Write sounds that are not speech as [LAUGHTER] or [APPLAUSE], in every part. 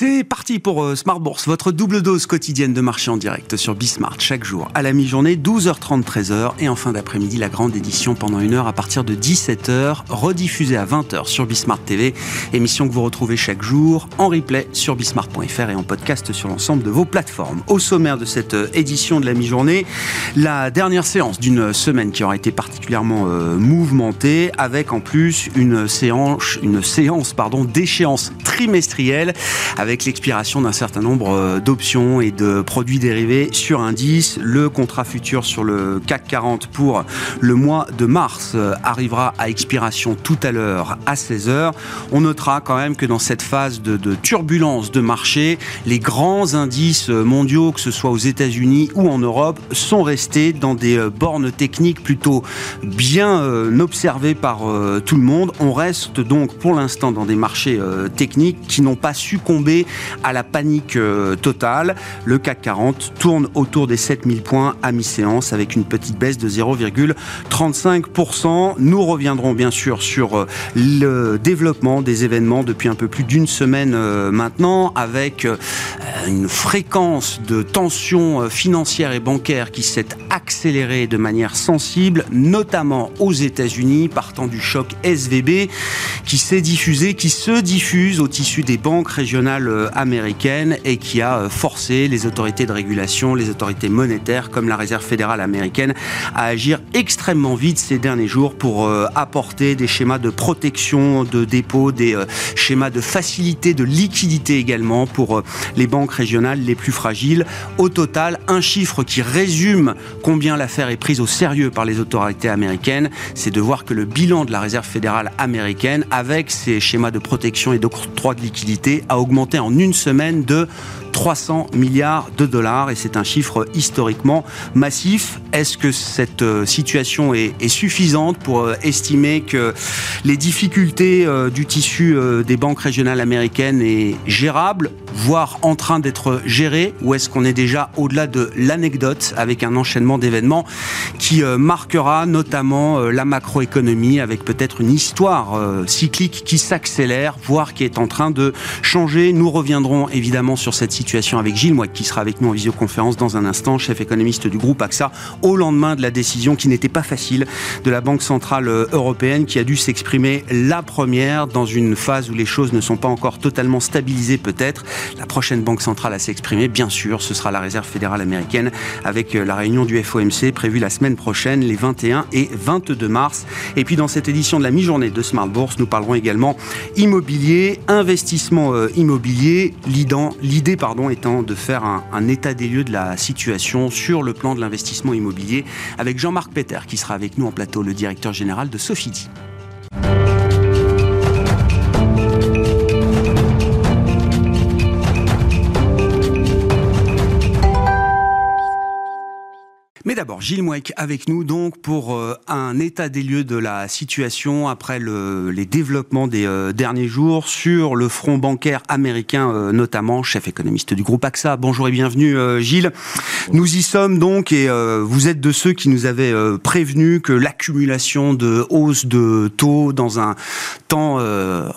C'est parti pour euh, Smart Bourse, votre double dose quotidienne de marché en direct sur Bismart chaque jour à la mi-journée, 12h30, 13h et en fin d'après-midi la grande édition pendant une heure à partir de 17h, rediffusée à 20h sur Bismart TV, émission que vous retrouvez chaque jour en replay sur bismart.fr et en podcast sur l'ensemble de vos plateformes. Au sommaire de cette euh, édition de la mi-journée, la dernière séance d'une semaine qui aura été particulièrement euh, mouvementée avec en plus une séance, une séance pardon, d'échéance trimestrielle l'expiration d'un certain nombre euh, d'options et de produits dérivés sur indice. Le contrat futur sur le CAC 40 pour le mois de mars euh, arrivera à expiration tout à l'heure à 16h. On notera quand même que dans cette phase de, de turbulence de marché, les grands indices mondiaux, que ce soit aux États-Unis ou en Europe, sont restés dans des euh, bornes techniques plutôt bien observées par tout le monde. On reste donc pour l'instant dans des marchés techniques qui n'ont pas succombé à la panique euh, totale. Le CAC 40 tourne autour des 7000 points à mi-séance avec une petite baisse de 0,35%. Nous reviendrons bien sûr sur euh, le développement des événements depuis un peu plus d'une semaine euh, maintenant avec une fréquence de tensions financières et bancaires qui s'est accélérée de manière sensible, notamment aux États-Unis, partant du choc SVB qui s'est diffusé, qui se diffuse au tissu des banques régionales euh, américaine et qui a euh, forcé les autorités de régulation, les autorités monétaires comme la Réserve fédérale américaine à agir extrêmement vite ces derniers jours pour euh, apporter des schémas de protection de dépôt, des schémas de facilité de liquidité également pour les banques régionales les plus fragiles. Au total, un chiffre qui résume combien l'affaire est prise au sérieux par les autorités américaines, c'est de voir que le bilan de la Réserve fédérale américaine avec ces schémas de protection et d'octroi de liquidité a augmenté en une semaine de 300 milliards de dollars et c'est un chiffre historiquement massif. Est-ce que cette euh, situation est, suffisante pour euh, estimer que les difficultés euh, du tissu des banques régionales américaines est gérable, voire en train d'être géré ou est-ce qu'on est déjà au-delà de l'anecdote avec un enchaînement d'événements qui marquera notamment la macroéconomie avec peut-être une histoire cyclique qui s'accélère, voire qui est en train de changer? Nous reviendrons évidemment sur cette situation avec Gilles Mouek, qui sera avec nous en visioconférence dans un instant, chef économiste du groupe AXA, au lendemain de la décision qui n'était pas facile de la Banque Centrale Européenne, qui a dû s'exprimer la première dans une phase où les choses ne sont pas encore totalement stabilisées peut-être. La prochaine Banque Centrale à s'exprimer, bien sûr, ce sera la Réserve fédérale américaine, avec euh, la réunion du FOMC prévue la semaine prochaine, les 21 et 22 mars. Et puis dans cette édition de la mi-journée de Smart Bourse, nous parlerons également immobilier, investissement euh, immobilier, l'idée étant de faire un, état des lieux de la situation sur le plan de l'investissement immobilier avec Jean-Marc Peter qui sera avec nous en plateau, le directeur général de Sofidi. D'abord, Gilles Mouek avec nous donc pour euh, un état des lieux de la situation après le, les développements des euh, derniers jours sur le front bancaire américain euh, notamment, chef économiste du groupe AXA. Bonjour et bienvenue Gilles. Nous y sommes donc et vous êtes de ceux qui nous avaient prévenu que l'accumulation de hausses de taux dans un temps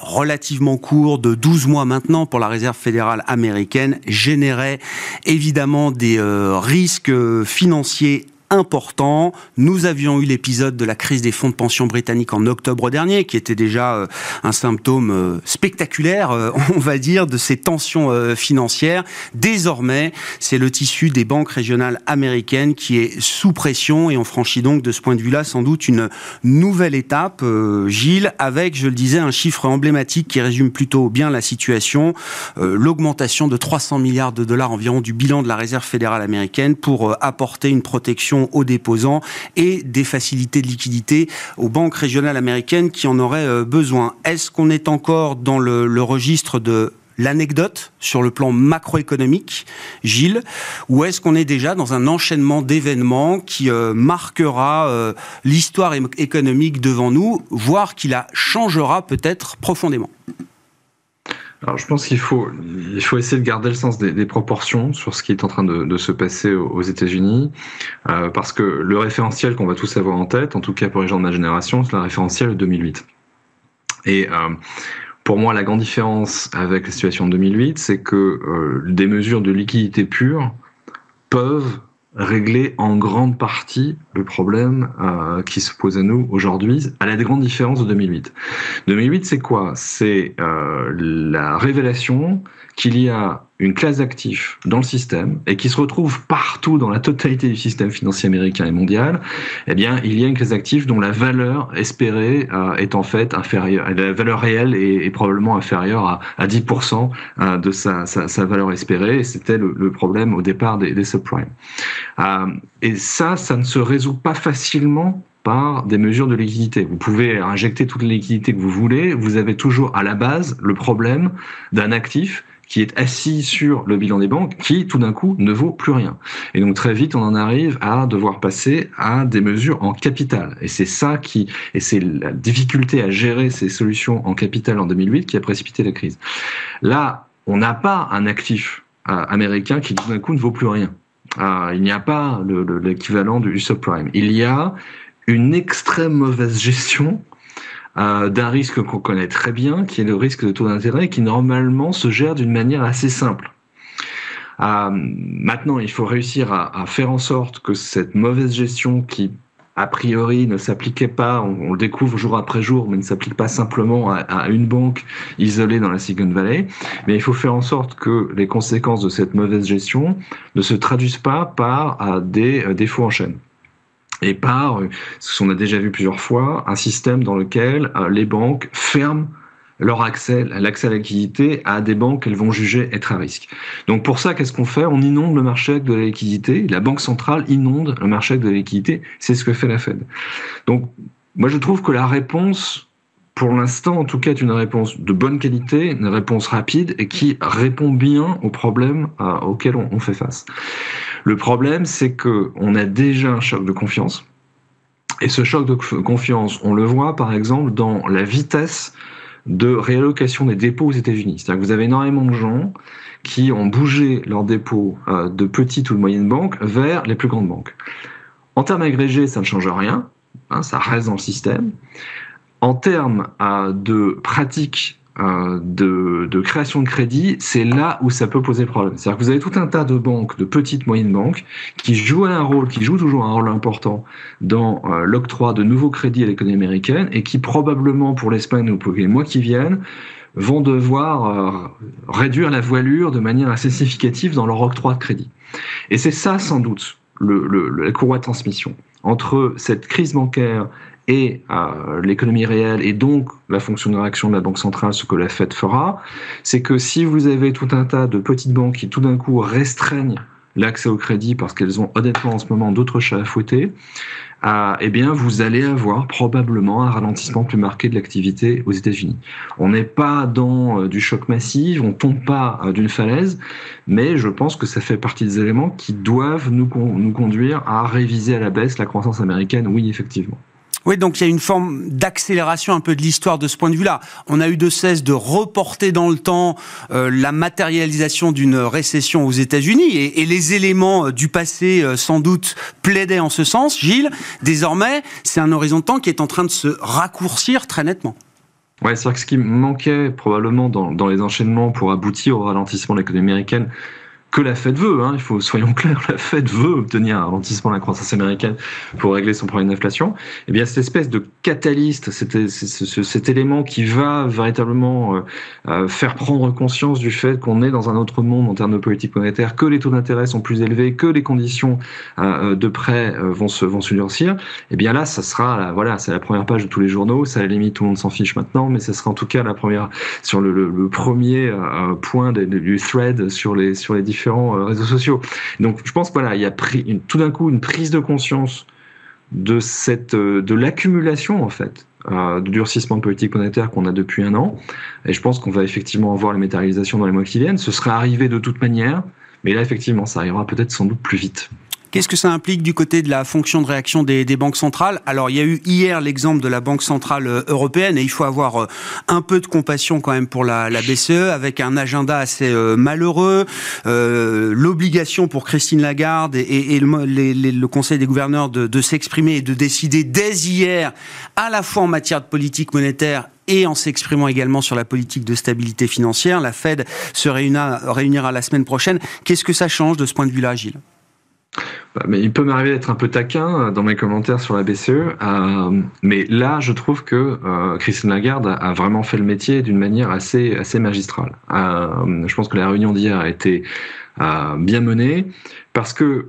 relativement court de 12 mois maintenant pour la Réserve fédérale américaine générait évidemment des risques financiers important. Nous avions eu l'épisode de la crise des fonds de pension britanniques en octobre dernier, qui était déjà euh, un symptôme euh, spectaculaire, euh, [LAUGHS] on va dire, de ces tensions financières. Désormais, c'est le tissu des banques régionales américaines qui est sous pression et on franchit donc de ce point de vue-là sans doute une nouvelle étape, Gilles, avec, je le disais, un chiffre emblématique qui résume plutôt bien la situation, l'augmentation de 300 milliards de dollars environ du bilan de la Réserve fédérale américaine pour apporter une protection aux déposants et des facilités de liquidité aux banques régionales américaines qui en auraient euh, besoin. Est-ce qu'on est encore dans le, registre de l'anecdote sur le plan macroéconomique, Gilles, ou est-ce qu'on est déjà dans un enchaînement d'événements qui euh, marquera euh, l'histoire économique devant nous, voire qui la changera peut-être profondément? Alors, je pense qu'il faut, il faut essayer de garder le sens des, proportions sur ce qui est en train de, de se passer aux États-Unis, euh, parce que le référentiel qu'on va tous avoir en tête, en tout cas pour les gens de ma génération, c'est le référentiel 2008. Et euh, Pour moi, la grande différence avec la situation de 2008, c'est que euh, des mesures de liquidité pure peuvent régler en grande partie le problème euh, qui se pose à nous aujourd'hui, à la grande différence de 2008. 2008, c'est quoi? C'est euh, la révélation qu'il y a une classe d'actifs dans le système et qui se retrouve partout dans la totalité du système financier américain et mondial, eh bien, il y a une classe d'actifs dont la valeur espérée euh, est en fait inférieure, la valeur réelle est, probablement inférieure à, à 10% euh, de sa, sa, valeur espérée. C'était le, le, problème au départ des, des subprimes. Euh, et ça, ça ne se résout pas facilement par des mesures de liquidité. Vous pouvez injecter toute la liquidité que vous voulez, vous avez toujours à la base le problème d'un actif qui est assis sur le bilan des banques, qui tout d'un coup ne vaut plus rien. Et donc très vite, on en arrive à devoir passer à des mesures en capital. Et c'est ça qui, et c'est la difficulté à gérer ces solutions en capital en 2008 qui a précipité la crise. Là, on n'a pas un actif euh, américain qui tout d'un coup ne vaut plus rien. Euh, il n'y a pas l'équivalent du subprime. Il y a une extrême mauvaise gestion euh, d'un risque qu'on connaît très bien, qui est le risque de taux d'intérêt, qui normalement se gère d'une manière assez simple. Euh, maintenant, il faut réussir à, faire en sorte que cette mauvaise gestion qui a priori ne s'appliquait pas, on, le découvre jour après jour, mais ne s'applique pas simplement à, une banque isolée dans la Silicon Valley, mais il faut faire en sorte que les conséquences de cette mauvaise gestion ne se traduisent pas par euh, des défauts en chaîne et par, ce qu'on a déjà vu plusieurs fois, un système dans lequel euh, les banques ferment leur accès, l'accès à la liquidité à des banques qu'elles vont juger être à risque. Donc pour ça, qu'est-ce qu'on fait? On inonde le marché de la liquidité. La banque centrale inonde le marché de la liquidité. C'est ce que fait la Fed. Donc moi, je trouve que la réponse, pour l'instant, en tout cas, est une réponse de bonne qualité, une réponse rapide et qui répond bien aux problèmes euh, auxquels on fait face. Le problème, c'est que on a déjà un choc de confiance. Et ce choc de confiance, on le voit par exemple dans la vitesse de réallocation des dépôts aux États-Unis. C'est-à-dire que vous avez énormément de gens qui ont bougé leurs dépôts euh, de petites ou de moyennes banques vers les plus grandes banques. En termes agrégés, ça ne change rien, hein, ça reste dans le système. En termes euh, de pratiques de, de, création de crédit, c'est là où ça peut poser problème. C'est-à-dire que vous avez tout un tas de banques, de petites, moyennes banques, qui jouent un rôle, qui jouent toujours un rôle important dans euh, l'octroi de nouveaux crédits à l'économie américaine et qui probablement pour l'Espagne ou pour les mois qui viennent vont devoir euh, réduire la voilure de manière assez significative dans leur octroi de crédit. Et c'est ça sans doute le, la courroie de transmission entre cette crise bancaire et l'économie réelle et donc la fonction de réaction de la Banque centrale, ce que la Fed fera, c'est que si vous avez tout un tas de petites banques qui tout d'un coup restreignent l'accès au crédit parce qu'elles ont honnêtement en ce moment d'autres chats à fouetter, euh, eh bien vous allez avoir probablement un ralentissement plus marqué de l'activité aux États-Unis. On n'est pas dans euh, du choc massif, on tombe pas euh, d'une falaise, mais je pense que ça fait partie des éléments qui doivent nous, nous conduire à réviser à la baisse la croissance américaine, oui effectivement. Oui, donc il y a une forme d'accélération un peu de l'histoire de ce point de vue-là. On a eu de cesse de reporter dans le temps euh, la matérialisation d'une récession aux États-Unis et, les éléments euh, du passé euh, sans doute plaidaient en ce sens. Gilles, désormais, c'est un horizon de temps qui est en train de se raccourcir très nettement. Ouais, c'est vrai que ce qui manquait probablement dans, dans les enchaînements pour aboutir au ralentissement de l'économie américaine, que la Fed veut. Hein, il faut soyons [LAUGHS] clairs, la Fed veut obtenir un ralentissement de la croissance américaine pour régler son problème d'inflation. Eh bien, cette espèce de catalyste, cet, élément qui va véritablement euh, euh, faire prendre conscience du fait qu'on est dans un autre monde en termes de politique monétaire, que les taux d'intérêt sont plus élevés, que les conditions euh, de prêt vont se vont se durcir. Eh bien là, ça sera la, voilà, c'est la première page de tous les journaux. Ça à la limite tout le monde s'en fiche maintenant, mais ça sera en tout cas la première sur le, le, premier point du thread sur les sur les différents différents euh, réseaux sociaux. Donc je pense voilà, il y a pris tout d'un coup une prise de conscience de cette euh, de l'accumulation en fait euh, de durcissement politique monétaire qu'on a depuis un an. Et je pense qu'on va effectivement avoir les matérialisations dans les mois qui viennent. Ce serait arrivé de toute manière, mais là effectivement, ça arrivera peut-être sans doute plus vite. Qu'est-ce que ça implique du côté de la fonction de réaction des, des banques centrales? Alors, il y a eu hier l'exemple de la Banque centrale euh, européenne et il faut avoir euh, un peu de compassion quand même pour la, la BCE avec un agenda assez euh, malheureux, euh, l'obligation pour Christine Lagarde et, et, et le, le, Conseil des gouverneurs de, de s'exprimer et de décider dès hier, à la fois en matière de politique monétaire et en s'exprimant également sur la politique de stabilité financière. La Fed se réunira, la semaine prochaine. Qu'est-ce que ça change de ce point de vue-là, Gilles? Bah, mais il peut m'arriver d'être un peu taquin euh, dans mes commentaires sur la BCE, euh, mais là, je trouve que euh, Christine Lagarde a vraiment fait le métier d'une manière assez, assez magistrale. je pense que la réunion d'hier a été bien menée parce que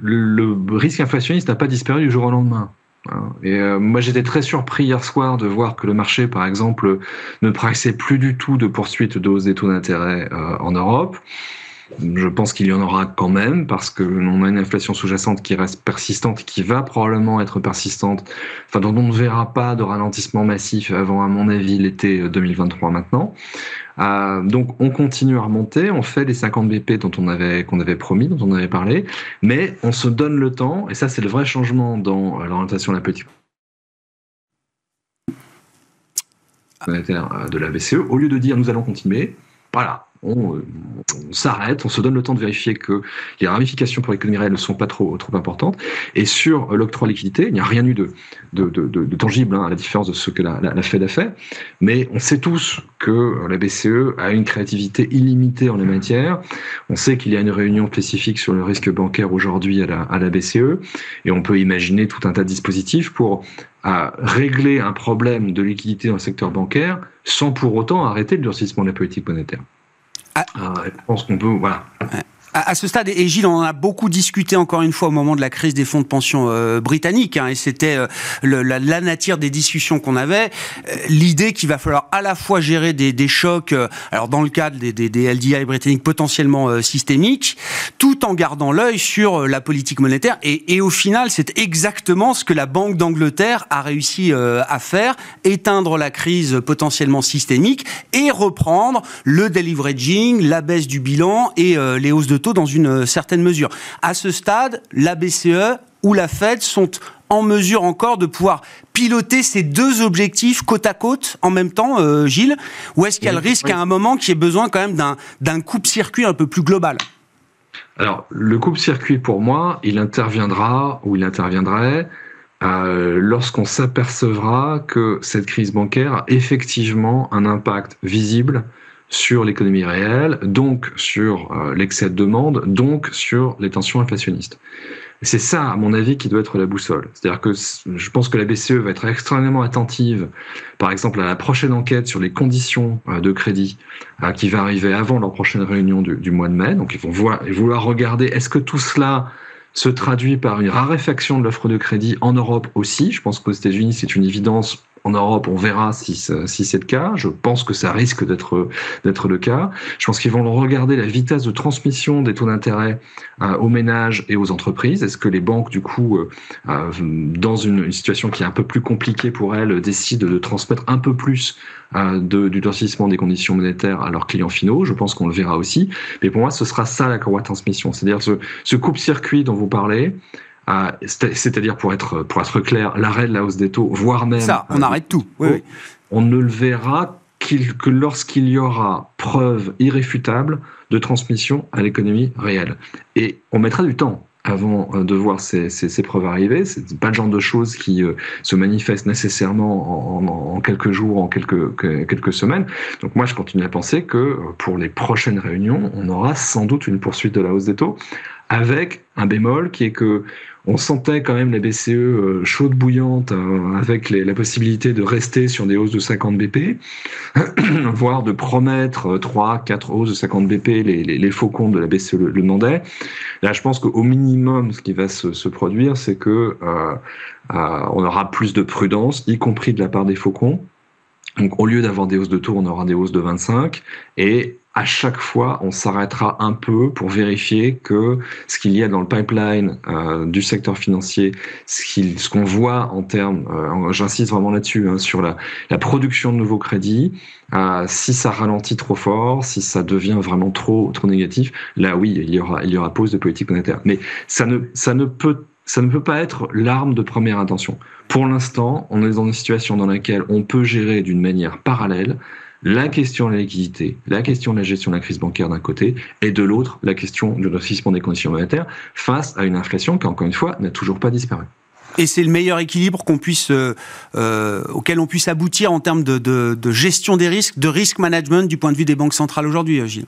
le risque inflationniste n'a pas disparu du jour au lendemain. Hein. Et moi, j'étais très surpris hier soir de voir que le marché, par exemple, ne praxait plus du tout de poursuite de des taux d'intérêt en Europe. Je pense qu'il y en aura quand même parce que l'on a une inflation sous-jacente qui reste persistante, qui va probablement être persistante, enfin dont on ne verra pas de ralentissement massif avant, à mon avis, l'été 2023 maintenant. Euh, donc on continue à remonter, on fait les 50 BP dont on avait qu'on avait promis, dont on avait parlé, mais on se donne le temps, et ça c'est le vrai changement dans l'orientation de la politique de la BCE. Au lieu de dire nous allons continuer, voilà, on, s'arrête, on se donne le temps de vérifier que les ramifications pour l'économie réelle ne sont pas trop, trop importantes. Et sur l'octroi liquidité, il n'y a rien eu de, de, tangible, hein, à la différence de ce que la, la, Fed a fait. Mais on sait tous que la BCE a une créativité illimitée en la matière. On sait qu'il y a une réunion spécifique sur le risque bancaire aujourd'hui à la, à la BCE. Et on peut imaginer tout un tas de dispositifs pour régler un problème de liquidité dans le secteur bancaire sans pour autant arrêter le durcissement de la politique monétaire. Ah. Ah, je pense qu'on peut, voilà à, ce stade, et Gilles, on en a beaucoup discuté encore une fois au moment de la crise des fonds de pension euh, britanniques, hein, et c'était euh, la, la, nature des discussions qu'on avait, euh, l'idée qu'il va falloir à la fois gérer des, des chocs, alors dans le cadre des, des, des LDI britanniques potentiellement systémiques, tout en gardant l'œil sur la politique monétaire, et, et au final, c'est exactement ce que la Banque d'Angleterre a réussi à faire, éteindre la crise potentiellement systémique et reprendre le deleveraging, la baisse du bilan et les hausses de dans une euh, certaine mesure. À ce stade, la BCE ou la Fed sont en mesure encore de pouvoir piloter ces deux objectifs côte à côte en même temps, euh, Gilles Ou est-ce qu'il y a le risque à un moment qu'il y ait besoin quand même d'un coupe-circuit un peu plus global? Alors, le coupe-circuit, pour moi, il interviendra ou il interviendrait euh, lorsqu'on s'apercevra que cette crise bancaire a effectivement un impact visible sur l'économie réelle, donc sur euh, l'excès de demande, donc sur les tensions inflationnistes. C'est ça, à mon avis, qui doit être la boussole. C'est-à-dire que je pense que la BCE va être extrêmement attentive, par exemple, à la prochaine enquête sur les conditions euh, de crédit euh, qui va arriver avant leur prochaine réunion du, mois de mai. Donc, ils vont vouloir regarder est-ce que tout cela se traduit par une raréfaction de l'offre de crédit en Europe aussi? Je pense qu'aux États-Unis, c'est une évidence en Europe, on verra si, si c'est le cas. Je pense que ça risque d'être le cas. Je pense qu'ils vont regarder la vitesse de transmission des taux d'intérêt euh, aux ménages et aux entreprises. Est-ce que les banques, du coup, euh, euh, dans une, situation qui est un peu plus compliquée pour elles, décident de transmettre un peu plus du durcissement des conditions monétaires à leurs clients finaux? Je pense qu'on le verra aussi. Mais pour moi, ce sera ça la courroie de transmission. C'est-à-dire ce, ce coupe-circuit dont vous parlez, c'est-à-dire pour être pour être clair, l'arrêt de la hausse des taux, voire même ça, on arrête tout. Oui, On ne le verra que lorsqu'il y aura preuve irréfutable de transmission à l'économie réelle. Et on mettra du temps avant euh, de voir ces, ces, preuves arriver. C'est pas le genre de choses qui euh, se manifestent nécessairement en, en, quelques jours, en quelques, quelques semaines. Donc moi, je continue à penser que euh, pour les prochaines réunions, on aura sans doute une poursuite de la hausse des taux, avec un bémol qui est que on sentait quand même la BCE euh, chaude bouillante euh, avec la possibilité de rester sur des hausses de 50 BP, [CLEARS THROAT] voire de promettre 3, 4 hausses de 50 BP, les, comptes de la BCE le, demandaient. Là, je pense qu'au minimum, ce qui va se, produire, c'est que euh, aura plus de prudence, y compris de la part des faucons. Donc, au lieu d'avoir des hausses de taux, on aura des hausses de 25. Et à chaque fois, on s'arrêtera un peu pour vérifier que ce qu'il y a dans le pipeline euh, du secteur financier, ce qu'on voit en termes, euh, j'insiste vraiment là-dessus, hein, sur la, production de nouveaux crédits, euh, si ça ralentit trop fort, si ça devient vraiment trop trop négatif, là oui, il y aura il y aura pause de politique monétaire. Mais ça ne ça ne peut ça ne peut pas être l'arme de première intention. Pour l'instant, on est dans une situation dans laquelle on peut gérer d'une manière parallèle la question de la liquidité, la question de la gestion de la crise bancaire d'un côté, et de l'autre, la question du durcissement des conditions monétaires face à une inflation qui, encore une fois, n'a toujours pas disparu. Et c'est le meilleur équilibre qu'on puisse, auquel on puisse aboutir en termes de, de, gestion des risques, de risk management du point de vue des banques centrales aujourd'hui, Gilles?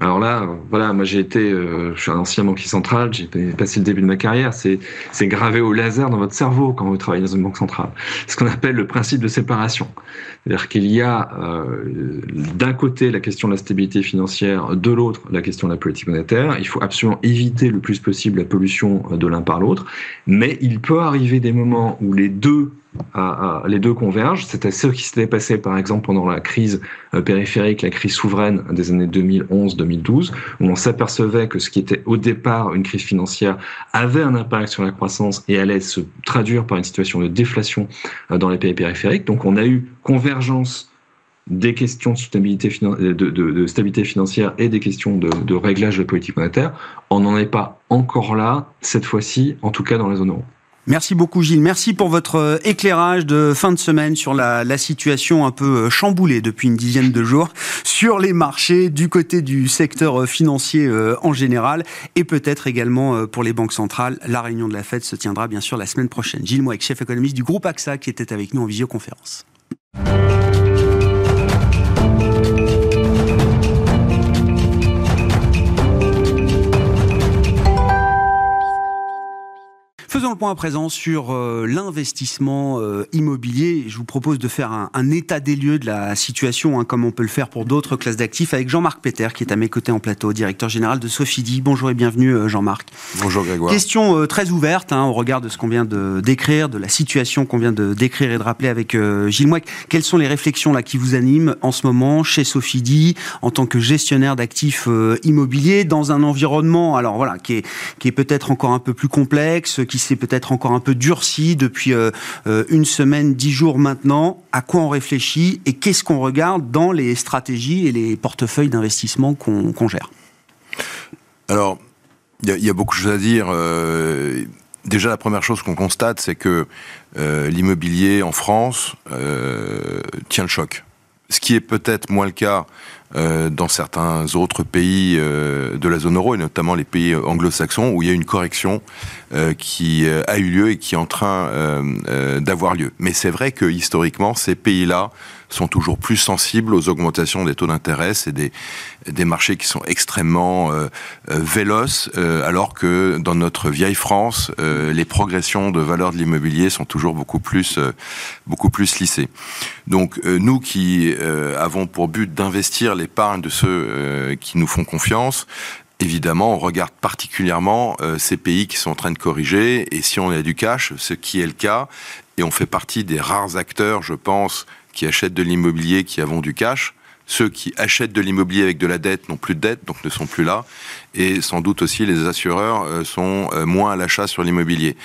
Alors là, voilà, moi j'ai été, euh, je suis un ancien banquier central, j'ai passé le début de ma carrière, c'est gravé au laser dans votre cerveau quand vous travaillez dans une banque centrale. Ce qu'on appelle le principe de séparation. C'est-à-dire qu'il y a euh, d'un côté la question de la stabilité financière, de l'autre la question de la politique monétaire. Il faut absolument éviter le plus possible la pollution de l'un par l'autre, mais il peut arriver des moments où les deux les deux convergent. C'était ce qui s'était passé, par exemple, pendant la crise euh, périphérique, la crise souveraine des années 2011-2012, où on s'apercevait que ce qui était au départ une crise financière avait un impact sur la croissance et allait se traduire par une situation de déflation euh, dans les pays périphériques. Donc, on a eu convergence des questions de, stabilité, de, stabilité financière et des questions de, de réglage de politique monétaire. On n'en est pas encore là, cette fois-ci, en tout cas dans la zone euro. Merci beaucoup Gilles. Merci pour votre euh, éclairage de fin de semaine sur la, situation un peu euh, chamboulée depuis une dizaine de jours [LAUGHS] sur les marchés du côté du secteur euh, financier en général et peut-être également pour les banques centrales. La réunion de la Fed se tiendra bien sûr la semaine prochaine. Gilles Moix, chef économiste du groupe AXA qui était avec nous en visioconférence. Faisons le point à présent sur euh, l'investissement euh, immobilier. Je vous propose de faire un, état des lieux de la situation, hein, comme on peut le faire pour d'autres classes d'actifs, avec Jean-Marc Peter, qui est à mes côtés en plateau, directeur général de Sofidi. Bonjour et bienvenue, euh, Jean-Marc. Bonjour Grégoire. Question très ouverte, hein, au regard de ce qu'on vient de décrire, de la situation qu'on vient de décrire et de rappeler avec Gilles Mouek. Quelles sont les réflexions là qui vous animent en ce moment chez Sofidi, en tant que gestionnaire d'actifs immobiliers, dans un environnement, alors voilà, qui est, qui est peut-être encore un peu plus complexe, qui c'est peut-être encore un peu durci depuis euh, euh, une semaine, dix jours maintenant. À quoi on réfléchit et qu'est-ce qu'on regarde dans les stratégies et les portefeuilles d'investissement qu'on gère? Alors, il y, a beaucoup de choses à dire. Euh, déjà, la première chose qu'on constate, c'est que l'immobilier en France tient le choc. Ce qui est peut-être moins le cas euh, dans certains autres pays euh, de la zone euro, et notamment les pays anglo-saxons, où il y a une correction euh, qui a eu lieu et qui est en train d'avoir lieu. Mais c'est vrai que historiquement, ces pays-là sont toujours plus sensibles aux augmentations des taux d'intérêt. C'est des, des marchés qui sont extrêmement euh, euh véloces, euh, alors que dans notre vieille France, euh, les progressions de valeur de l'immobilier sont toujours beaucoup plus, beaucoup plus lissées. Donc nous qui avons pour but d'investir l'épargne de ceux qui nous font confiance, évidemment, on regarde particulièrement ces pays qui sont en train de corriger, et si on a du cash, ce qui est le cas, et on fait partie des rares acteurs, je pense, qui achètent de l'immobilier, qui avons du cash. Ceux qui achètent de l'immobilier avec de la dette n'ont plus de dette, donc ne sont plus là. Et sans doute aussi, les assureurs euh, sont euh, moins à l'achat sur l'immobilier.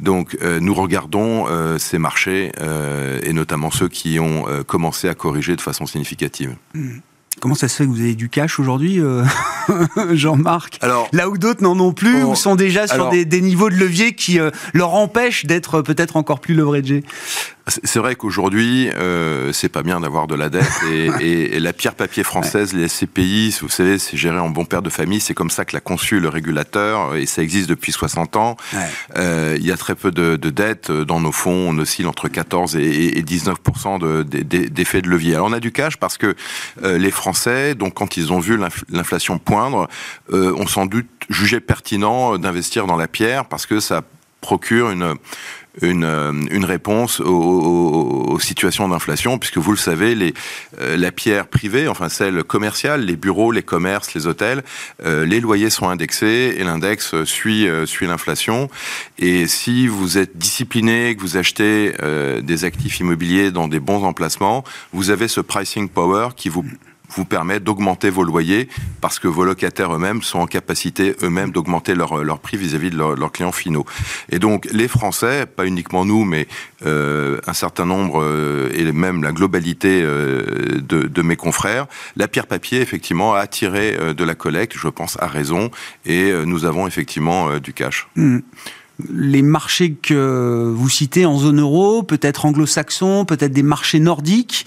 Donc, euh, nous regardons ces marchés, et notamment ceux qui ont commencé à corriger de façon significative. Mmh. Comment ça se fait que vous avez du cash aujourd'hui, [LAUGHS] Jean-Marc? Là où d'autres n'en ont plus, ou sont déjà sur des, niveaux de levier qui leur empêchent d'être peut-être encore plus leveragés? C'est vrai qu'aujourd'hui, euh, c'est pas bien d'avoir de la dette [LAUGHS] et, la pierre papier française, les SCPI, vous savez, c'est géré en bon père de famille. C'est comme ça que l'a conçu le régulateur et ça existe depuis 60 ans. Euh, il y a très peu de, de dettes dans nos fonds. On oscille entre 14 et, 19% d'effet de, levier. Alors on a du cash parce que euh, les Français, donc quand ils ont vu l'inflation poindre, euh, ont sans doute jugé pertinent d'investir dans la pierre parce que ça procure une une, euh, une réponse aux, situations d'inflation, puisque vous le savez, les, euh, la pierre privée, enfin celle commerciale, les bureaux, les commerces, les hôtels, euh, les loyers sont indexés et l'index suit, suit l'inflation. Et si vous êtes discipliné, que vous achetez des actifs immobiliers dans des bons emplacements, vous avez ce pricing power qui vous vous permet d'augmenter vos loyers parce que vos locataires eux-mêmes sont en capacité eux-mêmes d'augmenter leur, leur prix vis-à-vis de leurs clients finaux. Et donc les Français, pas uniquement nous, mais euh, un certain nombre euh, et même la globalité euh, de, de, mes confrères, la pierre papier effectivement a attiré de la collecte, je pense à raison, et nous avons effectivement du cash. Mmh les marchés que vous citez en zone euro, peut-être anglo-saxons, peut-être des marchés nordiques.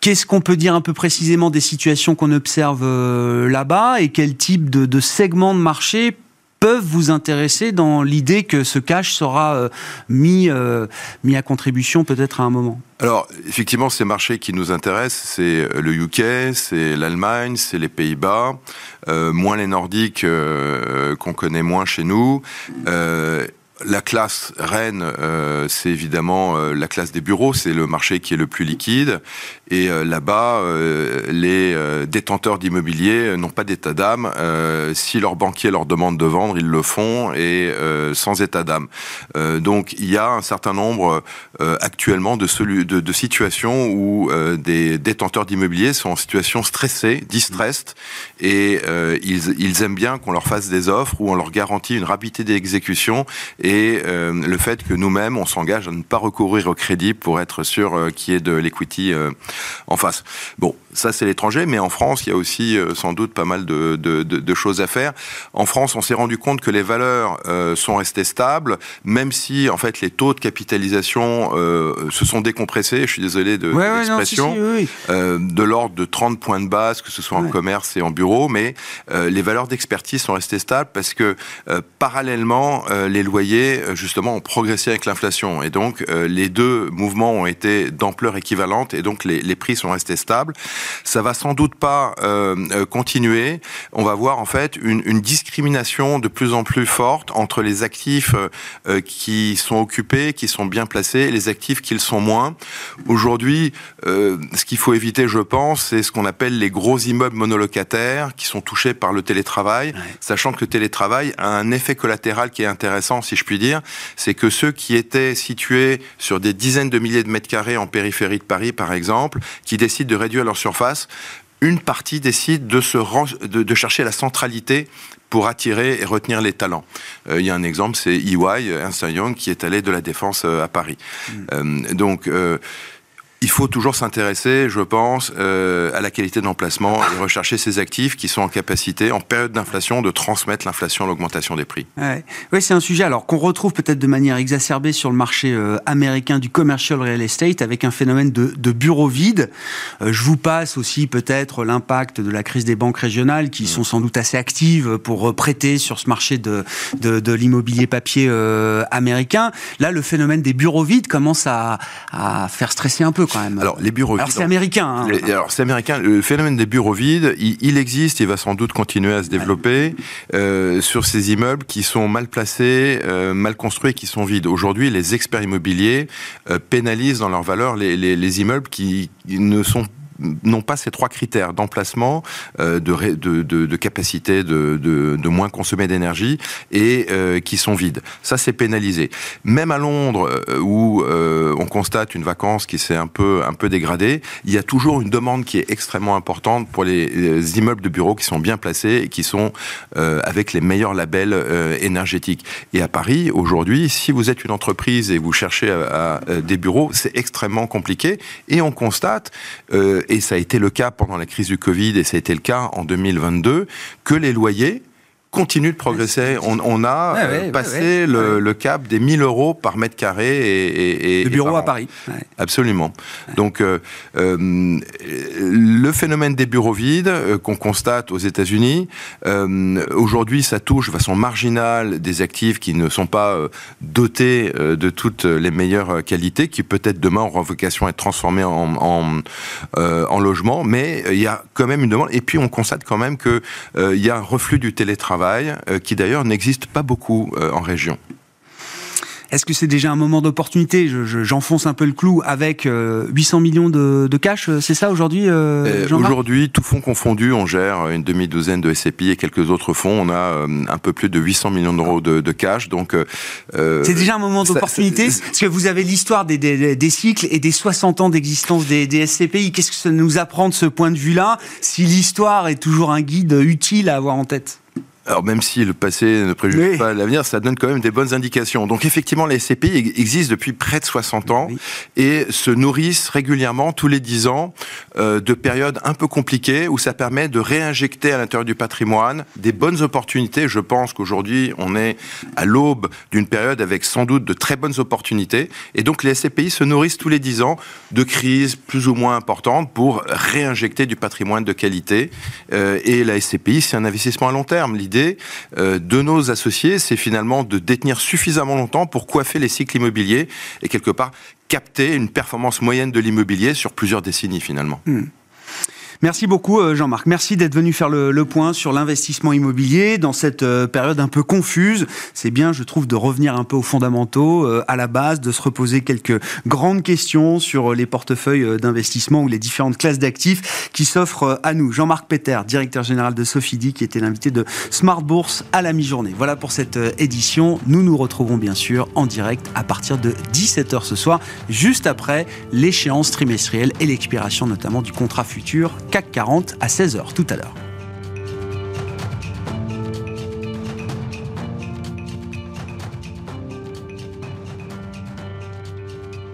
Qu'est-ce qu'on peut dire un peu précisément des situations qu'on observe euh, là-bas et quel type de, segment de marché peuvent vous intéresser dans l'idée que ce cash sera mis, mis à contribution peut-être à un moment? Alors, effectivement, ces marchés qui nous intéressent, c'est le UK, c'est l'Allemagne, c'est les Pays-Bas, moins les Nordiques qu'on connaît moins chez nous. La classe reine, euh, c'est évidemment euh, la classe des bureaux, c'est le marché qui est le plus liquide. Et euh, là-bas, les détenteurs d'immobilier n'ont pas d'état d'âme. si leur banquier leur demande de vendre, ils le font et sans état d'âme. donc il y a un certain nombre actuellement de, situations où des détenteurs d'immobilier sont en situation stressée, distressed, et ils, aiment bien qu'on leur fasse des offres où on leur garantit une rapidité d'exécution euh, le fait que nous-mêmes, on s'engage à ne pas recourir au crédit pour être sûr euh, qu'il y ait de l'equity euh, en face. Ça c'est l'étranger, mais en France, il y a aussi sans doute pas mal de, de, de, choses à faire. En France, on s'est rendu compte que les valeurs sont restées stables, même si en fait les taux de capitalisation se sont décompressés. Je suis désolé de l'expression, de l'ordre de 30 points de base, que ce soit en commerce et en bureau, mais les valeurs d'expertise sont restées stables parce que parallèlement, les loyers euh, justement ont progressé avec l'inflation. Et donc euh, les deux mouvements ont été d'ampleur équivalente et donc les, les, prix sont restés stables. Ça va sans doute pas euh, continuer. On va voir en fait une, une, discrimination de plus en plus forte entre les actifs qui sont occupés, qui sont bien placés, et les actifs qui le sont moins. Aujourd'hui, ce qu'il faut éviter, je pense, c'est ce qu'on appelle les gros immeubles monolocataires qui sont touchés par le télétravail, sachant que le télétravail a un effet collatéral qui est intéressant, si je puis dire, c'est que ceux qui étaient situés sur des dizaines de milliers de mètres carrés en périphérie de Paris, par exemple, qui décident de réduire leur surface, une partie décide de, se de, chercher la centralité pour attirer et retenir les talents. Euh, il y a un exemple, c'est EY, Ernst Young, qui est allé de la défense euh, à Paris. Mmh. Euh, donc, il faut toujours s'intéresser, je pense, euh, à la qualité d'emplacement et rechercher ces actifs qui sont en capacité, en période d'inflation, de transmettre l'inflation, l'augmentation des prix. Ouais. Oui, c'est un sujet alors qu'on retrouve peut-être de manière exacerbée sur le marché euh, américain du commercial real estate avec un phénomène de, de bureaux vides. Euh, je vous passe aussi peut-être l'impact de la crise des banques régionales qui sont sans doute assez actives pour prêter sur ce marché de, de, de l'immobilier papier euh, américain. Là, le phénomène des bureaux vides commence à, à faire stresser un peu alors les bureaux vides. c'est américain. Hein. alors c'est américain. Le phénomène des bureaux vides, il, existe, il va sans doute continuer à se développer euh, sur ces immeubles qui sont mal placés, euh, mal construits, qui sont vides. Aujourd'hui, les experts immobiliers euh, pénalisent dans leur valeur les, les, les immeubles qui ne sont n'ont pas ces trois critères d'emplacement, euh, de, capacité de, moins consommer d'énergie et euh, qui sont vides. Ça, c'est pénalisé. Même à Londres, euh, où on constate une vacance qui s'est un peu, dégradée, il y a toujours une demande qui est extrêmement importante pour les, immeubles de bureaux qui sont bien placés et qui sont avec les meilleurs labels énergétiques. Et à Paris, aujourd'hui, si vous êtes une entreprise et vous cherchez des bureaux, c'est extrêmement compliqué. Et on constate et ça a été le cas pendant la crise du Covid, et ça a été le cas en 2022, que les loyers continue de progresser. On, on a euh, passé le, le, cap des 1000 euros par mètre carré et, et, bureau à Paris. Absolument. Donc euh, euh, le phénomène des bureaux vides euh, qu'on constate aux États-Unis, aujourd'hui, ça touche de façon marginale des actifs qui ne sont pas dotés de toutes les meilleures qualités, qui peut-être demain auront vocation à être transformés en, en, en logement, mais il y a quand même une demande. Et puis on constate quand même que il y a un reflux du télétravail euh, qui d'ailleurs n'existe pas beaucoup euh, en région. Est-ce que c'est déjà un moment d'opportunité? J'enfonce un peu le clou avec 800 euh, millions de, cash, c'est ça aujourd'hui Aujourd'hui, tout fonds confondu, on gère une demi-douzaine de SCPI et quelques autres fonds. On a un peu plus de 800 millions d'euros de, cash. Donc, c'est déjà un moment d'opportunité? Parce que vous avez l'histoire des, des, cycles et des 60 ans d'existence des, des SCPI. Qu'est-ce que ça nous apprend de ce point de vue-là Si l'histoire est toujours un guide utile à avoir en tête? Alors même si le passé ne préjuge pas l'avenir, ça donne quand même des bonnes indications. Donc effectivement, les SCPI existent depuis près de 60 ans et se nourrissent régulièrement, tous les 10 ans, euh, de périodes un peu compliquées où ça permet de réinjecter à l'intérieur du patrimoine des bonnes opportunités. Je pense qu'aujourd'hui, on est à l'aube d'une période avec sans doute de très bonnes opportunités. Et donc les SCPI se nourrissent tous les 10 ans de crises plus ou moins importantes pour réinjecter du patrimoine de qualité. Euh, et la SCPI, c'est un investissement à long terme l'idée de nos associés, c'est finalement de détenir suffisamment longtemps pour coiffer les cycles immobiliers et quelque part capter une performance moyenne de l'immobilier sur plusieurs décennies finalement. Hmm. Merci beaucoup euh, Jean-Marc. Merci d'être venu faire le, point sur l'investissement immobilier dans cette euh, période un peu confuse. C'est bien, je trouve, de revenir un peu aux fondamentaux, euh, à la base, de se reposer quelques grandes questions sur les portefeuilles d'investissement ou les différentes classes d'actifs qui s'offrent à nous. Jean-Marc Peter, directeur général de Sofidi, qui était l'invité de Smart Bourse à la mi-journée. Voilà pour cette édition. Nous nous retrouvons bien sûr en direct à partir de 17h ce soir, juste après l'échéance trimestrielle et l'expiration notamment du contrat futur CAC 40 à 16h tout à l'heure.